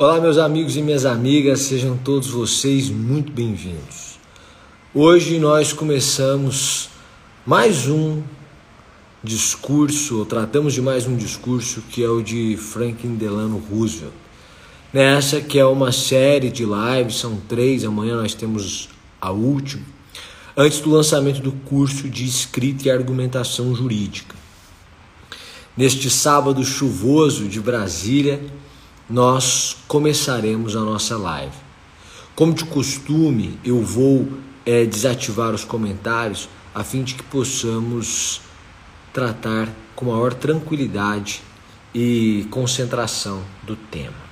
Olá, meus amigos e minhas amigas, sejam todos vocês muito bem-vindos. Hoje nós começamos mais um discurso, ou tratamos de mais um discurso que é o de Franklin Delano Roosevelt. Nessa que é uma série de lives, são três, amanhã nós temos a última, antes do lançamento do curso de escrita e argumentação jurídica. Neste sábado chuvoso de Brasília, nós começaremos a nossa live. Como de costume, eu vou é, desativar os comentários a fim de que possamos tratar com maior tranquilidade e concentração do tema.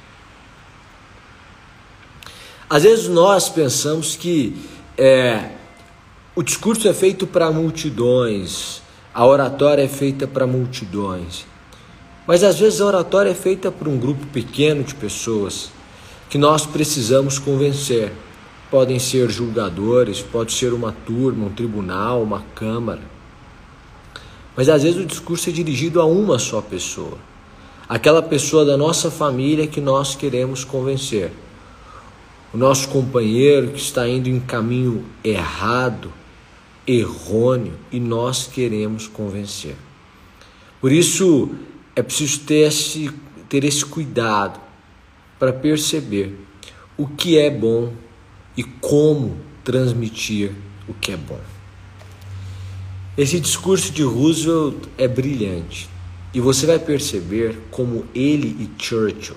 Às vezes nós pensamos que é, o discurso é feito para multidões, a oratória é feita para multidões. Mas às vezes a oratória é feita por um grupo pequeno de pessoas que nós precisamos convencer. Podem ser julgadores, pode ser uma turma, um tribunal, uma câmara. Mas às vezes o discurso é dirigido a uma só pessoa, aquela pessoa da nossa família que nós queremos convencer. O nosso companheiro que está indo em caminho errado, errôneo, e nós queremos convencer. Por isso, é preciso ter esse, ter esse cuidado para perceber o que é bom e como transmitir o que é bom. Esse discurso de Roosevelt é brilhante e você vai perceber como ele e Churchill,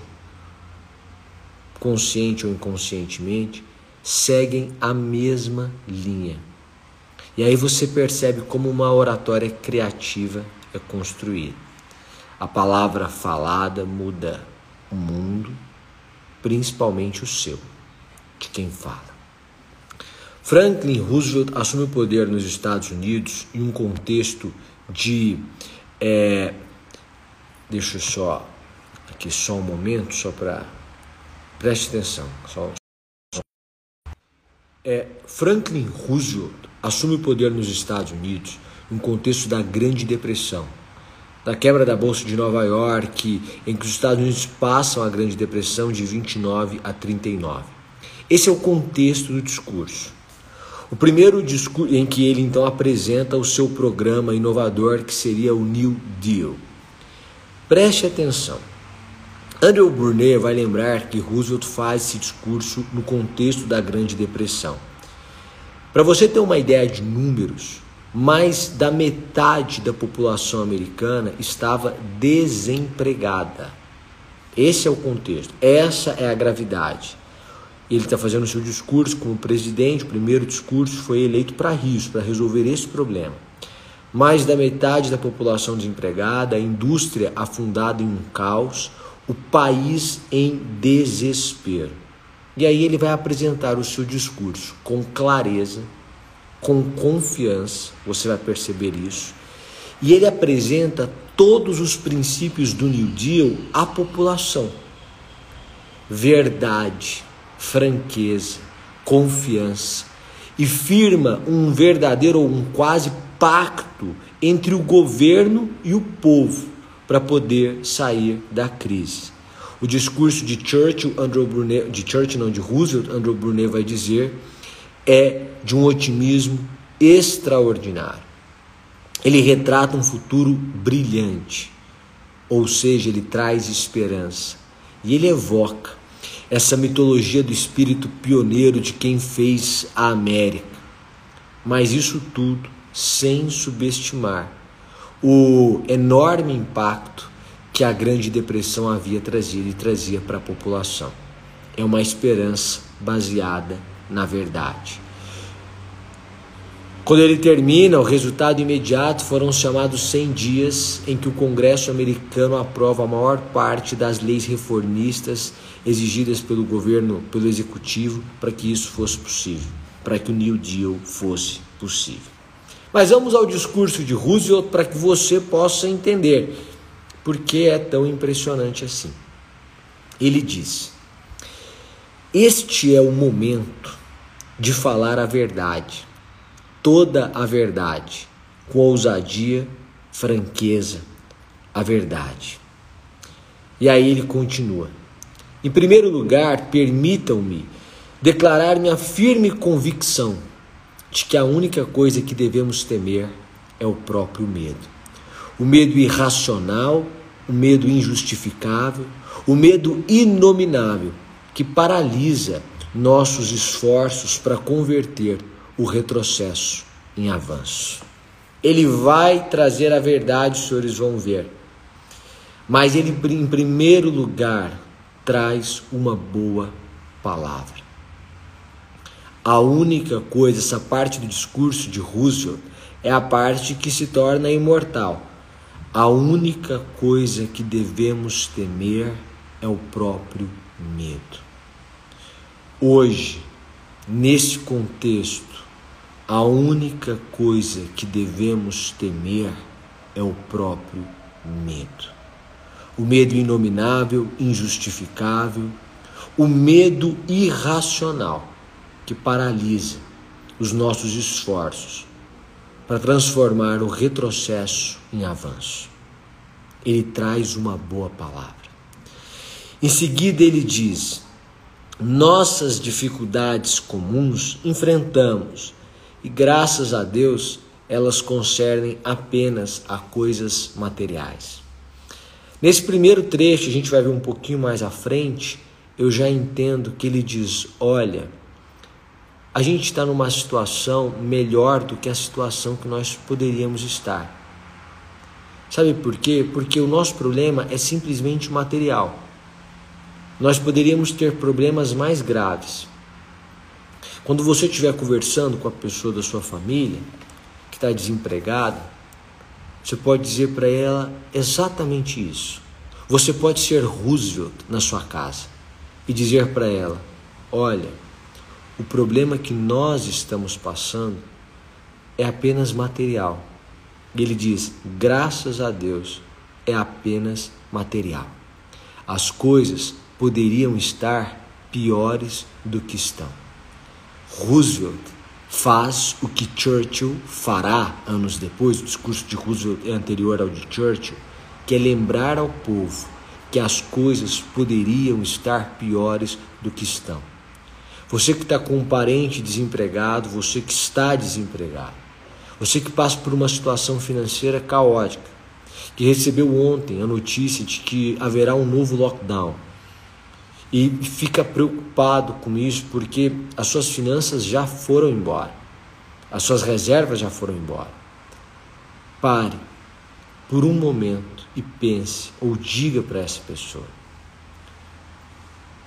consciente ou inconscientemente, seguem a mesma linha. E aí você percebe como uma oratória criativa é construída. A palavra falada muda o mundo, principalmente o seu, de quem fala. Franklin Roosevelt assume o poder nos Estados Unidos em um contexto de. É, deixa eu só. Aqui só um momento, só para. Preste atenção. Só, só. É, Franklin Roosevelt assume o poder nos Estados Unidos um contexto da Grande Depressão da quebra da Bolsa de Nova York, em que os Estados Unidos passam a Grande Depressão de 29 a 39. Esse é o contexto do discurso. O primeiro discurso em que ele então apresenta o seu programa inovador que seria o New Deal. Preste atenção. Andrew Brunner vai lembrar que Roosevelt faz esse discurso no contexto da Grande Depressão. Para você ter uma ideia de números, mais da metade da população americana estava desempregada. Esse é o contexto, essa é a gravidade. Ele está fazendo o seu discurso como presidente, o primeiro discurso foi eleito para isso, para resolver esse problema. Mais da metade da população desempregada, a indústria afundada em um caos, o país em desespero. E aí ele vai apresentar o seu discurso com clareza, com confiança, você vai perceber isso. E ele apresenta todos os princípios do New Deal à população: verdade, franqueza, confiança. E firma um verdadeiro ou um quase pacto entre o governo e o povo para poder sair da crise. O discurso de Churchill, Andrew Brunet, de Churchill não, de Roosevelt, Andrew Brunet vai dizer é de um otimismo extraordinário. Ele retrata um futuro brilhante, ou seja, ele traz esperança. E ele evoca essa mitologia do espírito pioneiro de quem fez a América. Mas isso tudo sem subestimar o enorme impacto que a Grande Depressão havia trazido e trazia para a população. É uma esperança baseada na verdade. Quando ele termina, o resultado imediato foram chamados 100 dias em que o Congresso americano aprova a maior parte das leis reformistas exigidas pelo governo, pelo executivo, para que isso fosse possível, para que o New Deal fosse possível. Mas vamos ao discurso de Roosevelt para que você possa entender por que é tão impressionante assim. Ele diz: Este é o momento de falar a verdade, toda a verdade, com ousadia, franqueza, a verdade. E aí ele continua: Em primeiro lugar, permitam-me declarar minha firme convicção de que a única coisa que devemos temer é o próprio medo. O medo irracional, o medo injustificável, o medo inominável que paralisa nossos esforços para converter o retrocesso em avanço. Ele vai trazer a verdade, os senhores vão ver. Mas ele, em primeiro lugar, traz uma boa palavra. A única coisa, essa parte do discurso de Roosevelt, é a parte que se torna imortal. A única coisa que devemos temer é o próprio medo. Hoje, nesse contexto, a única coisa que devemos temer é o próprio medo. O medo inominável, injustificável, o medo irracional que paralisa os nossos esforços para transformar o retrocesso em avanço. Ele traz uma boa palavra. Em seguida, ele diz: Nossas dificuldades comuns enfrentamos e, graças a Deus, elas concernem apenas a coisas materiais. Nesse primeiro trecho, a gente vai ver um pouquinho mais à frente, eu já entendo que ele diz: Olha a gente está numa situação melhor do que a situação que nós poderíamos estar. Sabe por quê? Porque o nosso problema é simplesmente material. Nós poderíamos ter problemas mais graves. Quando você estiver conversando com a pessoa da sua família que está desempregada, você pode dizer para ela exatamente isso. Você pode ser Roosevelt na sua casa e dizer para ela: Olha, o problema que nós estamos passando é apenas material. E ele diz: graças a Deus, é apenas material. As coisas poderiam estar piores do que estão. Roosevelt faz o que Churchill fará anos depois, o discurso de Roosevelt é anterior ao de Churchill, que é lembrar ao povo que as coisas poderiam estar piores do que estão. Você que está com um parente desempregado, você que está desempregado, você que passa por uma situação financeira caótica, que recebeu ontem a notícia de que haverá um novo lockdown e fica preocupado com isso porque as suas finanças já foram embora, as suas reservas já foram embora. Pare por um momento e pense ou diga para essa pessoa: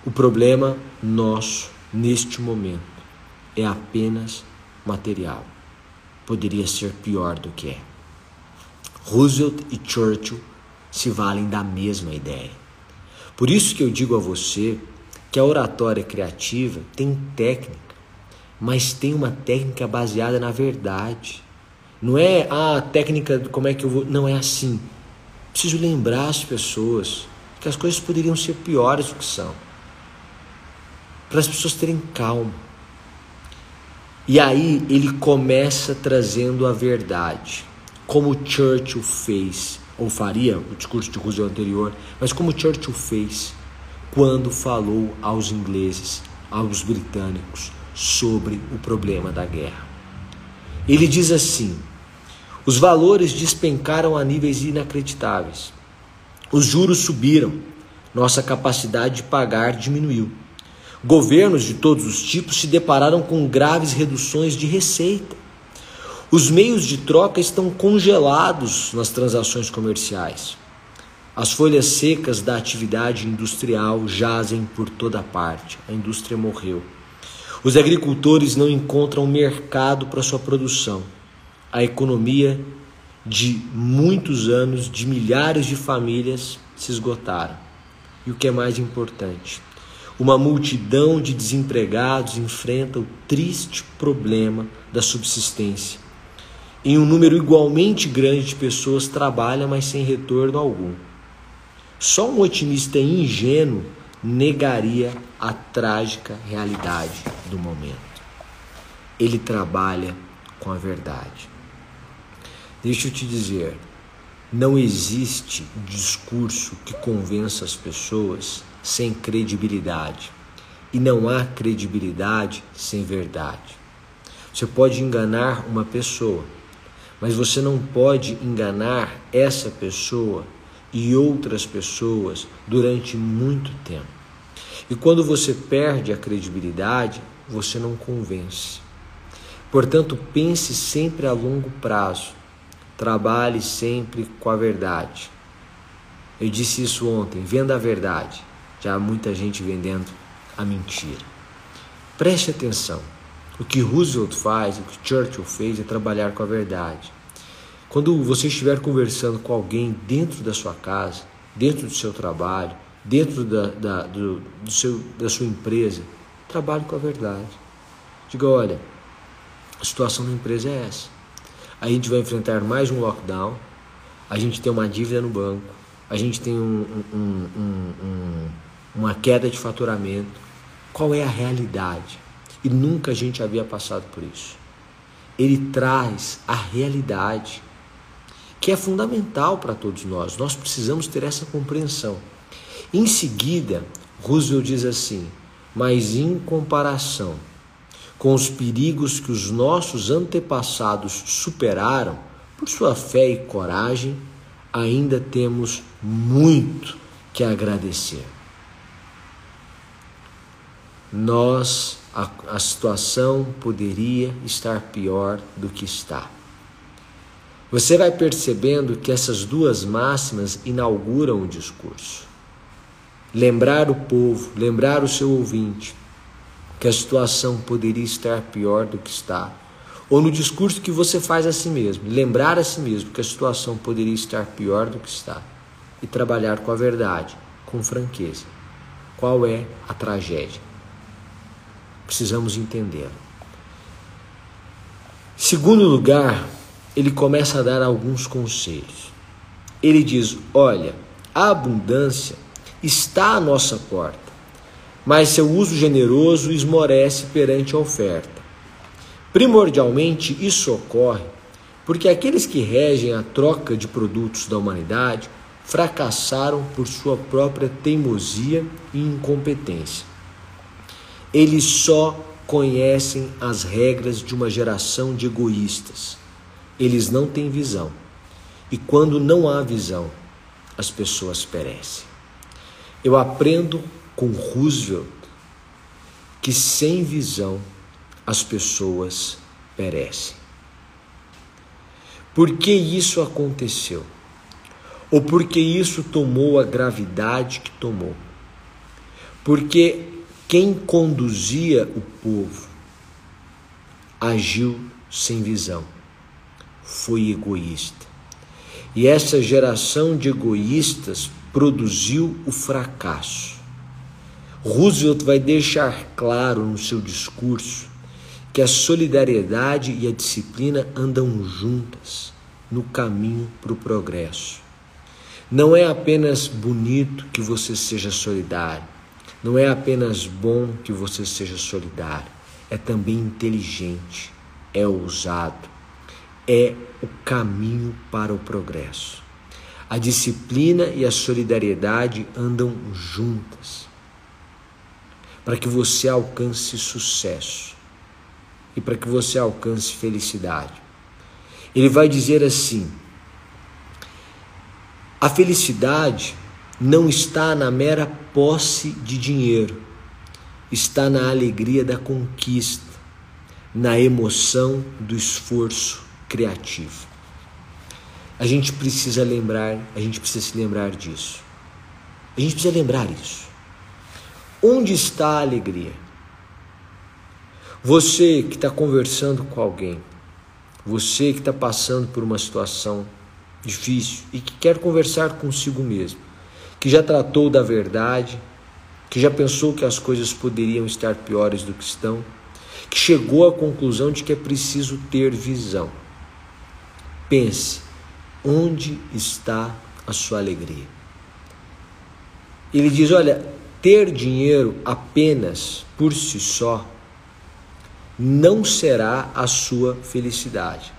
o problema nosso neste momento é apenas material. Poderia ser pior do que é. Roosevelt e Churchill se valem da mesma ideia. Por isso que eu digo a você que a oratória criativa tem técnica, mas tem uma técnica baseada na verdade. Não é a ah, técnica como é que eu vou. Não é assim. Preciso lembrar as pessoas que as coisas poderiam ser piores do que são para as pessoas terem calma. E aí ele começa trazendo a verdade, como Churchill fez, ou faria o discurso de Roosevelt anterior, mas como Churchill fez quando falou aos ingleses, aos britânicos, sobre o problema da guerra. Ele diz assim: os valores despencaram a níveis inacreditáveis, os juros subiram, nossa capacidade de pagar diminuiu. Governos de todos os tipos se depararam com graves reduções de receita. Os meios de troca estão congelados nas transações comerciais. As folhas secas da atividade industrial jazem por toda parte. A indústria morreu. Os agricultores não encontram mercado para sua produção. A economia de muitos anos de milhares de famílias se esgotaram. E o que é mais importante, uma multidão de desempregados enfrenta o triste problema da subsistência. E um número igualmente grande de pessoas trabalha, mas sem retorno algum. Só um otimista ingênuo negaria a trágica realidade do momento. Ele trabalha com a verdade. Deixa eu te dizer, não existe discurso que convença as pessoas sem credibilidade. E não há credibilidade sem verdade. Você pode enganar uma pessoa, mas você não pode enganar essa pessoa e outras pessoas durante muito tempo. E quando você perde a credibilidade, você não convence. Portanto, pense sempre a longo prazo. Trabalhe sempre com a verdade. Eu disse isso ontem: venda a verdade. Já há muita gente vendendo a mentira. Preste atenção. O que Roosevelt faz, o que Churchill fez é trabalhar com a verdade. Quando você estiver conversando com alguém dentro da sua casa, dentro do seu trabalho, dentro da, da, do, do seu, da sua empresa, trabalhe com a verdade. Diga: olha, a situação da empresa é essa. A gente vai enfrentar mais um lockdown, a gente tem uma dívida no banco, a gente tem um, um, um, uma queda de faturamento. Qual é a realidade? E nunca a gente havia passado por isso. Ele traz a realidade, que é fundamental para todos nós. Nós precisamos ter essa compreensão. Em seguida, Roosevelt diz assim: mas em comparação com os perigos que os nossos antepassados superaram, por sua fé e coragem, ainda temos muito que agradecer. Nós, a, a situação poderia estar pior do que está. Você vai percebendo que essas duas máximas inauguram o discurso. Lembrar o povo, lembrar o seu ouvinte, que a situação poderia estar pior do que está. Ou no discurso que você faz a si mesmo, lembrar a si mesmo que a situação poderia estar pior do que está. E trabalhar com a verdade, com franqueza. Qual é a tragédia? Precisamos entender. Segundo lugar, ele começa a dar alguns conselhos. Ele diz: Olha, a abundância está à nossa porta, mas seu uso generoso esmorece perante a oferta. Primordialmente, isso ocorre porque aqueles que regem a troca de produtos da humanidade fracassaram por sua própria teimosia e incompetência. Eles só conhecem as regras de uma geração de egoístas. Eles não têm visão. E quando não há visão, as pessoas perecem. Eu aprendo com Roosevelt que sem visão as pessoas perecem. Por que isso aconteceu? Ou por que isso tomou a gravidade que tomou? Porque quem conduzia o povo agiu sem visão, foi egoísta. E essa geração de egoístas produziu o fracasso. Roosevelt vai deixar claro no seu discurso que a solidariedade e a disciplina andam juntas no caminho para o progresso. Não é apenas bonito que você seja solidário, não é apenas bom que você seja solidário, é também inteligente, é ousado, é o caminho para o progresso. A disciplina e a solidariedade andam juntas para que você alcance sucesso e para que você alcance felicidade. Ele vai dizer assim: a felicidade não está na mera posse de dinheiro, está na alegria da conquista, na emoção do esforço criativo. A gente precisa lembrar, a gente precisa se lembrar disso. A gente precisa lembrar isso. Onde está a alegria? Você que está conversando com alguém, você que está passando por uma situação difícil e que quer conversar consigo mesmo que já tratou da verdade, que já pensou que as coisas poderiam estar piores do que estão, que chegou à conclusão de que é preciso ter visão. Pense, onde está a sua alegria? Ele diz: olha, ter dinheiro apenas por si só não será a sua felicidade.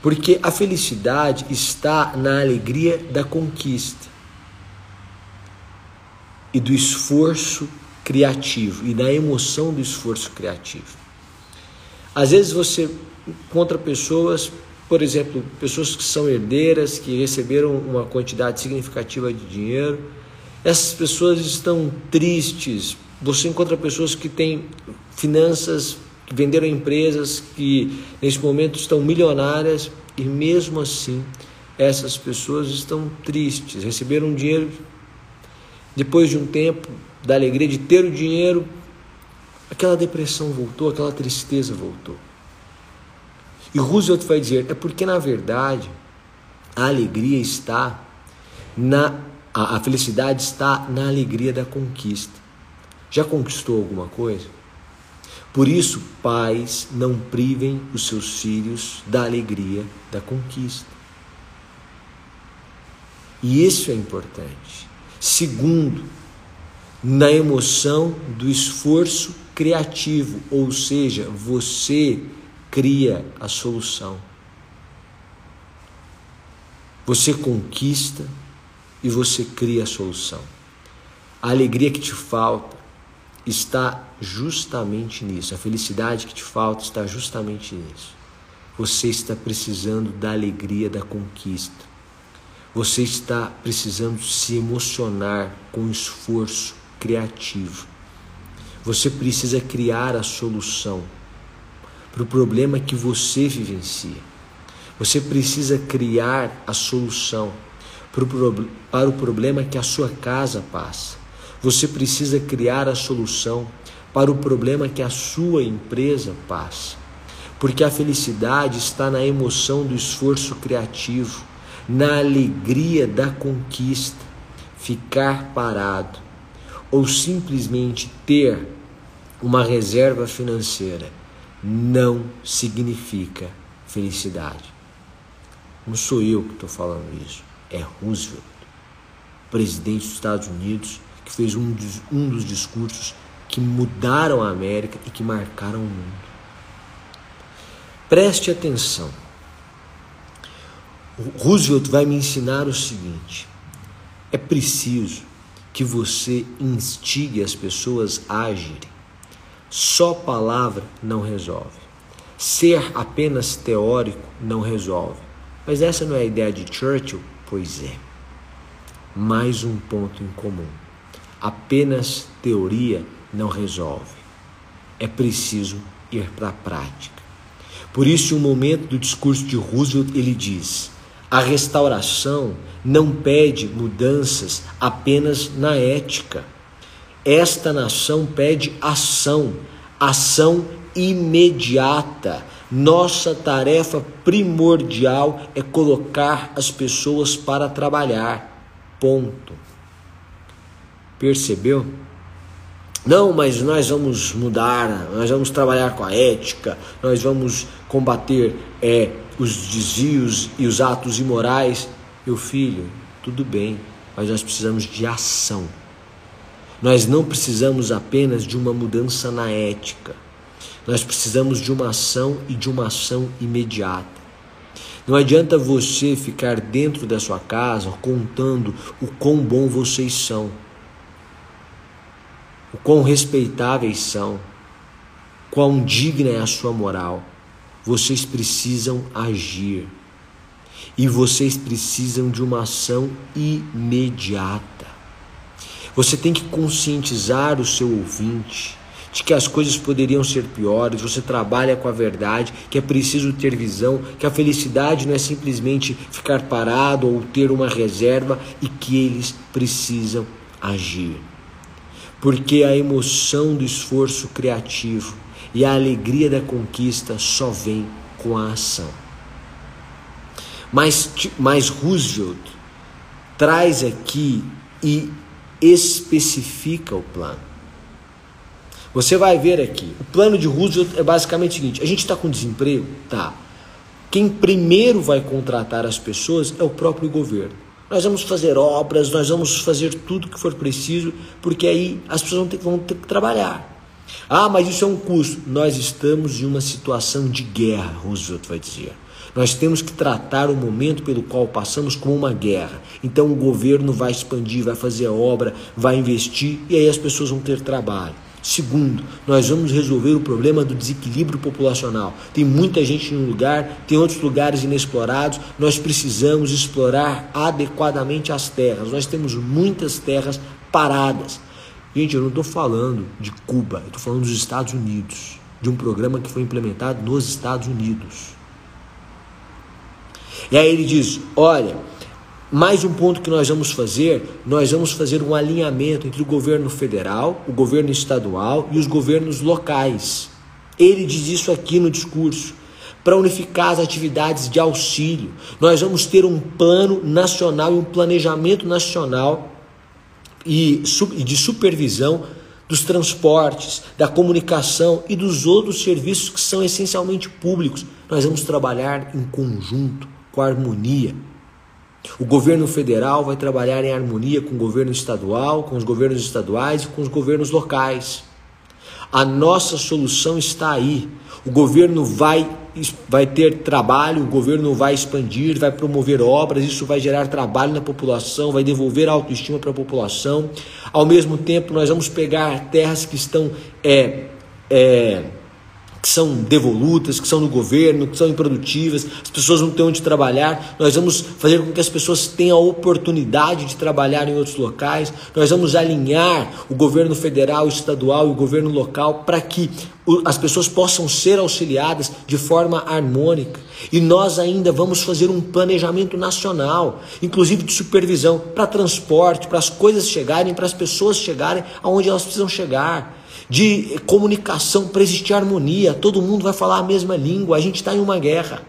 Porque a felicidade está na alegria da conquista. E do esforço criativo e da emoção do esforço criativo. Às vezes você encontra pessoas, por exemplo, pessoas que são herdeiras, que receberam uma quantidade significativa de dinheiro. Essas pessoas estão tristes. Você encontra pessoas que têm finanças, que venderam empresas, que nesse momento estão milionárias e mesmo assim essas pessoas estão tristes, receberam dinheiro depois de um tempo da alegria de ter o dinheiro, aquela depressão voltou, aquela tristeza voltou. E Roosevelt vai dizer: é porque na verdade a alegria está na a, a felicidade está na alegria da conquista. Já conquistou alguma coisa? Por isso, pais não privem os seus filhos da alegria da conquista. E isso é importante. Segundo, na emoção do esforço criativo, ou seja, você cria a solução. Você conquista e você cria a solução. A alegria que te falta está justamente nisso. A felicidade que te falta está justamente nisso. Você está precisando da alegria da conquista. Você está precisando se emocionar com esforço criativo. Você precisa criar a solução para o problema que você vivencia. Você precisa criar a solução para o problema que a sua casa passa. Você precisa criar a solução para o problema que a sua empresa passa. Porque a felicidade está na emoção do esforço criativo na alegria da conquista, ficar parado ou simplesmente ter uma reserva financeira não significa felicidade. Não sou eu que estou falando isso, é Roosevelt, presidente dos Estados Unidos, que fez um dos, um dos discursos que mudaram a América e que marcaram o mundo. Preste atenção. Roosevelt vai me ensinar o seguinte: é preciso que você instigue as pessoas a agirem. Só palavra não resolve. Ser apenas teórico não resolve. Mas essa não é a ideia de Churchill? Pois é. Mais um ponto em comum. Apenas teoria não resolve. É preciso ir para a prática. Por isso, no momento do discurso de Roosevelt, ele diz: a restauração não pede mudanças apenas na ética. Esta nação pede ação, ação imediata. Nossa tarefa primordial é colocar as pessoas para trabalhar. Ponto. Percebeu? Não, mas nós vamos mudar, nós vamos trabalhar com a ética, nós vamos combater é, os desvios e os atos imorais. Meu filho, tudo bem, mas nós precisamos de ação. Nós não precisamos apenas de uma mudança na ética. Nós precisamos de uma ação e de uma ação imediata. Não adianta você ficar dentro da sua casa contando o quão bom vocês são, o quão respeitáveis são, quão digna é a sua moral. Vocês precisam agir. E vocês precisam de uma ação imediata. Você tem que conscientizar o seu ouvinte de que as coisas poderiam ser piores, você trabalha com a verdade, que é preciso ter visão, que a felicidade não é simplesmente ficar parado ou ter uma reserva e que eles precisam agir. Porque a emoção do esforço criativo e a alegria da conquista só vem com a ação. Mas, mas Roosevelt traz aqui e especifica o plano. Você vai ver aqui, o plano de Roosevelt é basicamente o seguinte: a gente está com desemprego? Tá. Quem primeiro vai contratar as pessoas é o próprio governo. Nós vamos fazer obras, nós vamos fazer tudo que for preciso, porque aí as pessoas vão ter, vão ter que trabalhar. Ah, mas isso é um custo. Nós estamos em uma situação de guerra, Roosevelt vai dizer. Nós temos que tratar o momento pelo qual passamos como uma guerra. Então o governo vai expandir, vai fazer obra, vai investir e aí as pessoas vão ter trabalho. Segundo, nós vamos resolver o problema do desequilíbrio populacional. Tem muita gente em um lugar, tem outros lugares inexplorados. Nós precisamos explorar adequadamente as terras. Nós temos muitas terras paradas. Gente, eu não estou falando de Cuba, eu estou falando dos Estados Unidos, de um programa que foi implementado nos Estados Unidos. E aí ele diz: olha, mais um ponto que nós vamos fazer, nós vamos fazer um alinhamento entre o governo federal, o governo estadual e os governos locais. Ele diz isso aqui no discurso. Para unificar as atividades de auxílio, nós vamos ter um plano nacional e um planejamento nacional e de supervisão dos transportes, da comunicação e dos outros serviços que são essencialmente públicos. Nós vamos trabalhar em conjunto, com harmonia. O governo federal vai trabalhar em harmonia com o governo estadual, com os governos estaduais e com os governos locais. A nossa solução está aí. O governo vai, vai ter trabalho, o governo vai expandir, vai promover obras, isso vai gerar trabalho na população, vai devolver autoestima para a população. Ao mesmo tempo, nós vamos pegar terras que estão é, é, que são devolutas, que são no governo, que são improdutivas, as pessoas não têm onde trabalhar. Nós vamos fazer com que as pessoas tenham a oportunidade de trabalhar em outros locais. Nós vamos alinhar o governo federal, estadual e o governo local para que as pessoas possam ser auxiliadas de forma harmônica. E nós ainda vamos fazer um planejamento nacional, inclusive de supervisão para transporte, para as coisas chegarem, para as pessoas chegarem aonde elas precisam chegar de comunicação para existir harmonia, todo mundo vai falar a mesma língua, a gente está em uma guerra.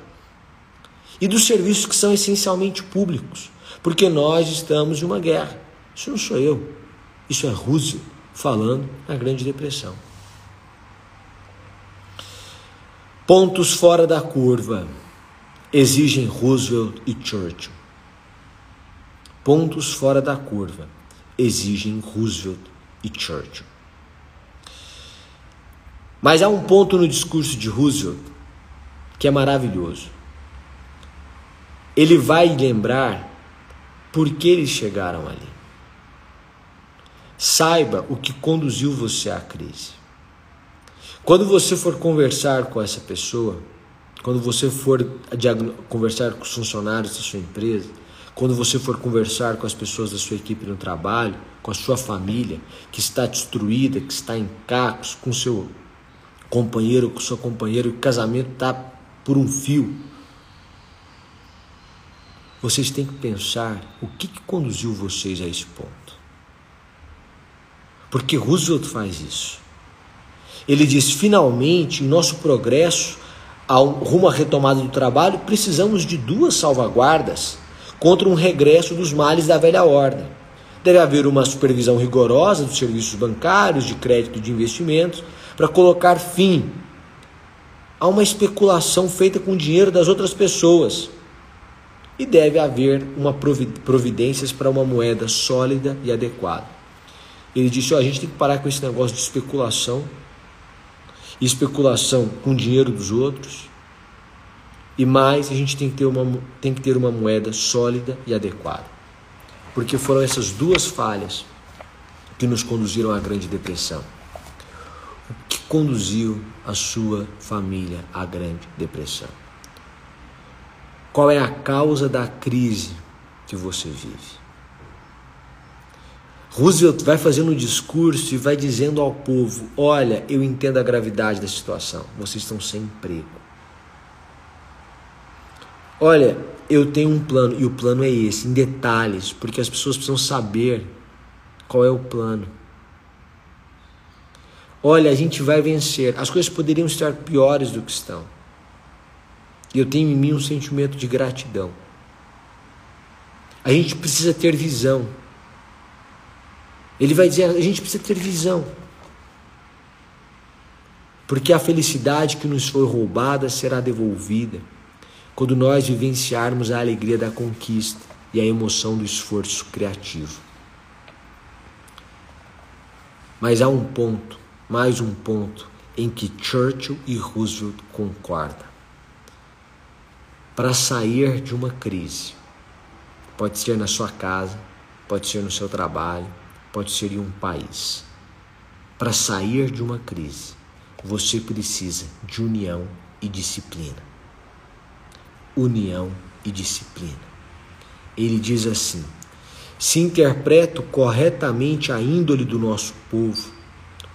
E dos serviços que são essencialmente públicos, porque nós estamos em uma guerra. Isso não sou eu, isso é Roosevelt falando na Grande Depressão. Pontos fora da curva exigem Roosevelt e Churchill. Pontos fora da curva exigem Roosevelt e Churchill. Mas há um ponto no discurso de Roosevelt que é maravilhoso. Ele vai lembrar por que eles chegaram ali. Saiba o que conduziu você à crise. Quando você for conversar com essa pessoa, quando você for conversar com os funcionários da sua empresa, quando você for conversar com as pessoas da sua equipe no trabalho, com a sua família que está destruída, que está em cacos, com seu companheiro, com sua companheira, o casamento está por um fio. Vocês têm que pensar o que, que conduziu vocês a esse ponto. Porque Roosevelt faz isso. Ele diz: finalmente, em nosso progresso ao, rumo à retomada do trabalho, precisamos de duas salvaguardas contra um regresso dos males da velha ordem. Deve haver uma supervisão rigorosa dos serviços bancários, de crédito e de investimentos para colocar fim a uma especulação feita com o dinheiro das outras pessoas. E deve haver uma providências para uma moeda sólida e adequada. Ele disse: oh, a gente tem que parar com esse negócio de especulação, especulação com o dinheiro dos outros. E mais, a gente tem que ter uma, tem que ter uma moeda sólida e adequada. Porque foram essas duas falhas que nos conduziram à Grande Depressão conduziu a sua família à Grande Depressão? Qual é a causa da crise que você vive? Roosevelt vai fazendo um discurso e vai dizendo ao povo: Olha, eu entendo a gravidade da situação, vocês estão sem emprego. Olha, eu tenho um plano, e o plano é esse, em detalhes, porque as pessoas precisam saber qual é o plano. Olha, a gente vai vencer. As coisas poderiam estar piores do que estão. E eu tenho em mim um sentimento de gratidão. A gente precisa ter visão. Ele vai dizer: a gente precisa ter visão. Porque a felicidade que nos foi roubada será devolvida quando nós vivenciarmos a alegria da conquista e a emoção do esforço criativo. Mas há um ponto mais um ponto em que Churchill e Roosevelt concordam. para sair de uma crise. Pode ser na sua casa, pode ser no seu trabalho, pode ser em um país. Para sair de uma crise, você precisa de união e disciplina. União e disciplina. Ele diz assim: se interpreto corretamente a índole do nosso povo,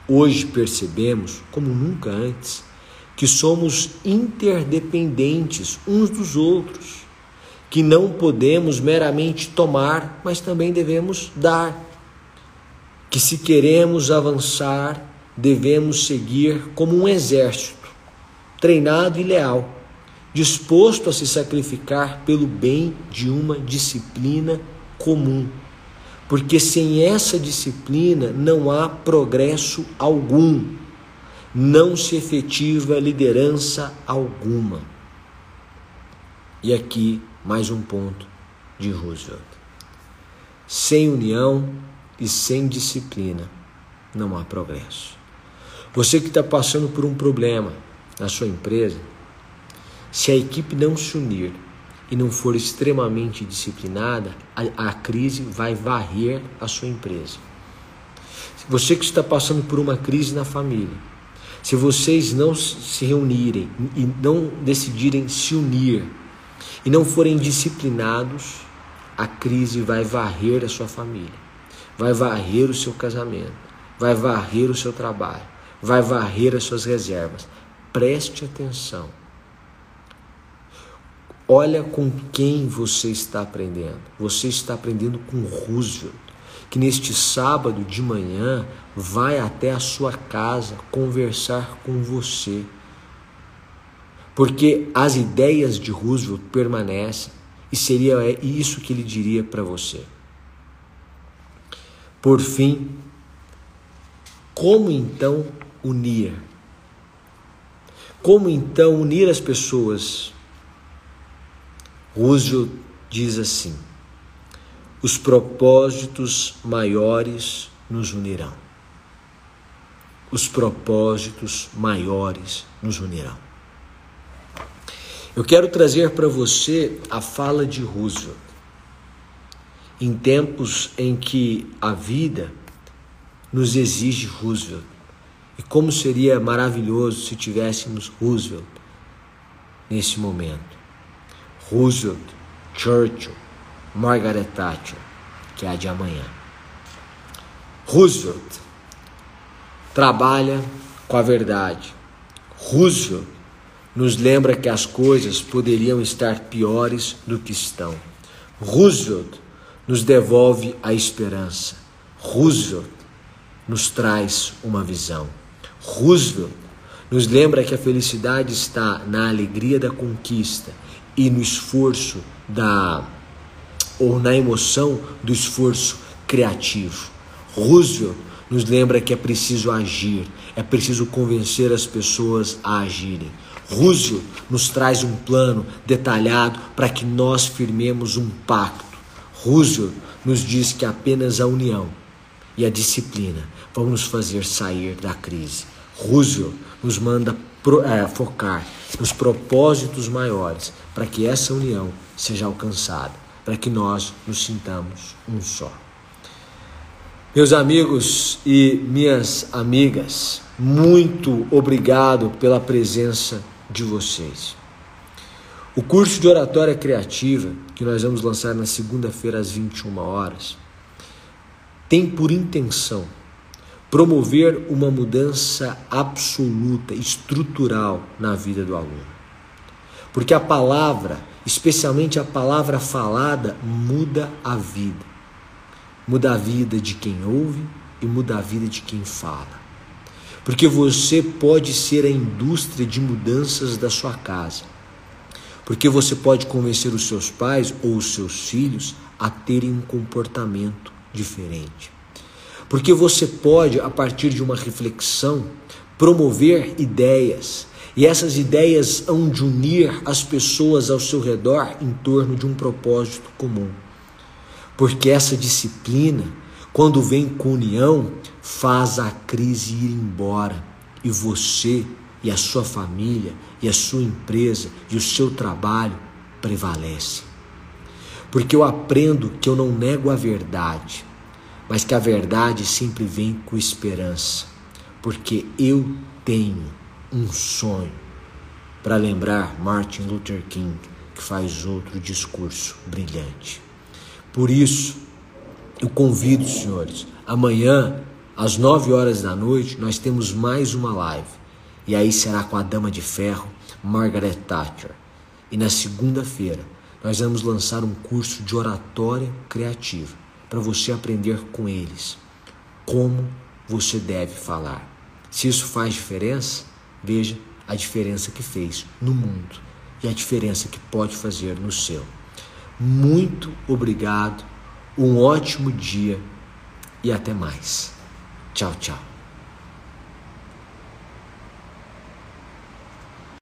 hoje percebemos, como nunca antes, que somos interdependentes uns dos outros, que não podemos meramente tomar, mas também devemos dar. Que se queremos avançar, devemos seguir como um exército, treinado e leal, disposto a se sacrificar pelo bem de uma disciplina comum. Porque sem essa disciplina não há progresso algum, não se efetiva liderança alguma. E aqui mais um ponto de Roosevelt. Sem união e sem disciplina não há progresso. Você que está passando por um problema na sua empresa, se a equipe não se unir, e não for extremamente disciplinada, a, a crise vai varrer a sua empresa. Você que está passando por uma crise na família, se vocês não se reunirem e não decidirem se unir e não forem disciplinados, a crise vai varrer a sua família, vai varrer o seu casamento, vai varrer o seu trabalho, vai varrer as suas reservas. Preste atenção. Olha com quem você está aprendendo. Você está aprendendo com Roosevelt, que neste sábado de manhã vai até a sua casa conversar com você. Porque as ideias de Roosevelt permanecem e seria isso que ele diria para você. Por fim, como então unir? Como então unir as pessoas Roosevelt diz assim: os propósitos maiores nos unirão. Os propósitos maiores nos unirão. Eu quero trazer para você a fala de Roosevelt. Em tempos em que a vida nos exige Roosevelt. E como seria maravilhoso se tivéssemos Roosevelt nesse momento. Roosevelt, Churchill, Margaret Thatcher, que é a de amanhã. Roosevelt trabalha com a verdade. Roosevelt nos lembra que as coisas poderiam estar piores do que estão. Roosevelt nos devolve a esperança. Roosevelt nos traz uma visão. Roosevelt nos lembra que a felicidade está na alegria da conquista e no esforço da ou na emoção do esforço criativo. Roosevelt nos lembra que é preciso agir, é preciso convencer as pessoas a agirem. Roosevelt nos traz um plano detalhado para que nós firmemos um pacto. Roosevelt nos diz que apenas a união e a disciplina vão nos fazer sair da crise. Roosevelt nos manda focar nos propósitos maiores para que essa união seja alcançada, para que nós nos sintamos um só. Meus amigos e minhas amigas, muito obrigado pela presença de vocês. O curso de oratória criativa, que nós vamos lançar na segunda-feira às 21 horas, tem por intenção promover uma mudança absoluta, estrutural na vida do aluno. Porque a palavra, especialmente a palavra falada, muda a vida. Muda a vida de quem ouve e muda a vida de quem fala. Porque você pode ser a indústria de mudanças da sua casa. Porque você pode convencer os seus pais ou os seus filhos a terem um comportamento diferente. Porque você pode, a partir de uma reflexão, promover ideias, e essas ideias hão de unir as pessoas ao seu redor em torno de um propósito comum. Porque essa disciplina, quando vem com união, faz a crise ir embora e você e a sua família e a sua empresa e o seu trabalho prevalecem. Porque eu aprendo que eu não nego a verdade, mas que a verdade sempre vem com esperança. Porque eu tenho um sonho para lembrar Martin Luther King, que faz outro discurso brilhante. Por isso, eu convido senhores, amanhã, às nove horas da noite, nós temos mais uma live. E aí será com a Dama de Ferro, Margaret Thatcher. E na segunda-feira, nós vamos lançar um curso de oratória criativa para você aprender com eles como você deve falar. Se isso faz diferença, veja a diferença que fez no mundo e a diferença que pode fazer no seu. Muito obrigado, um ótimo dia e até mais. Tchau, tchau.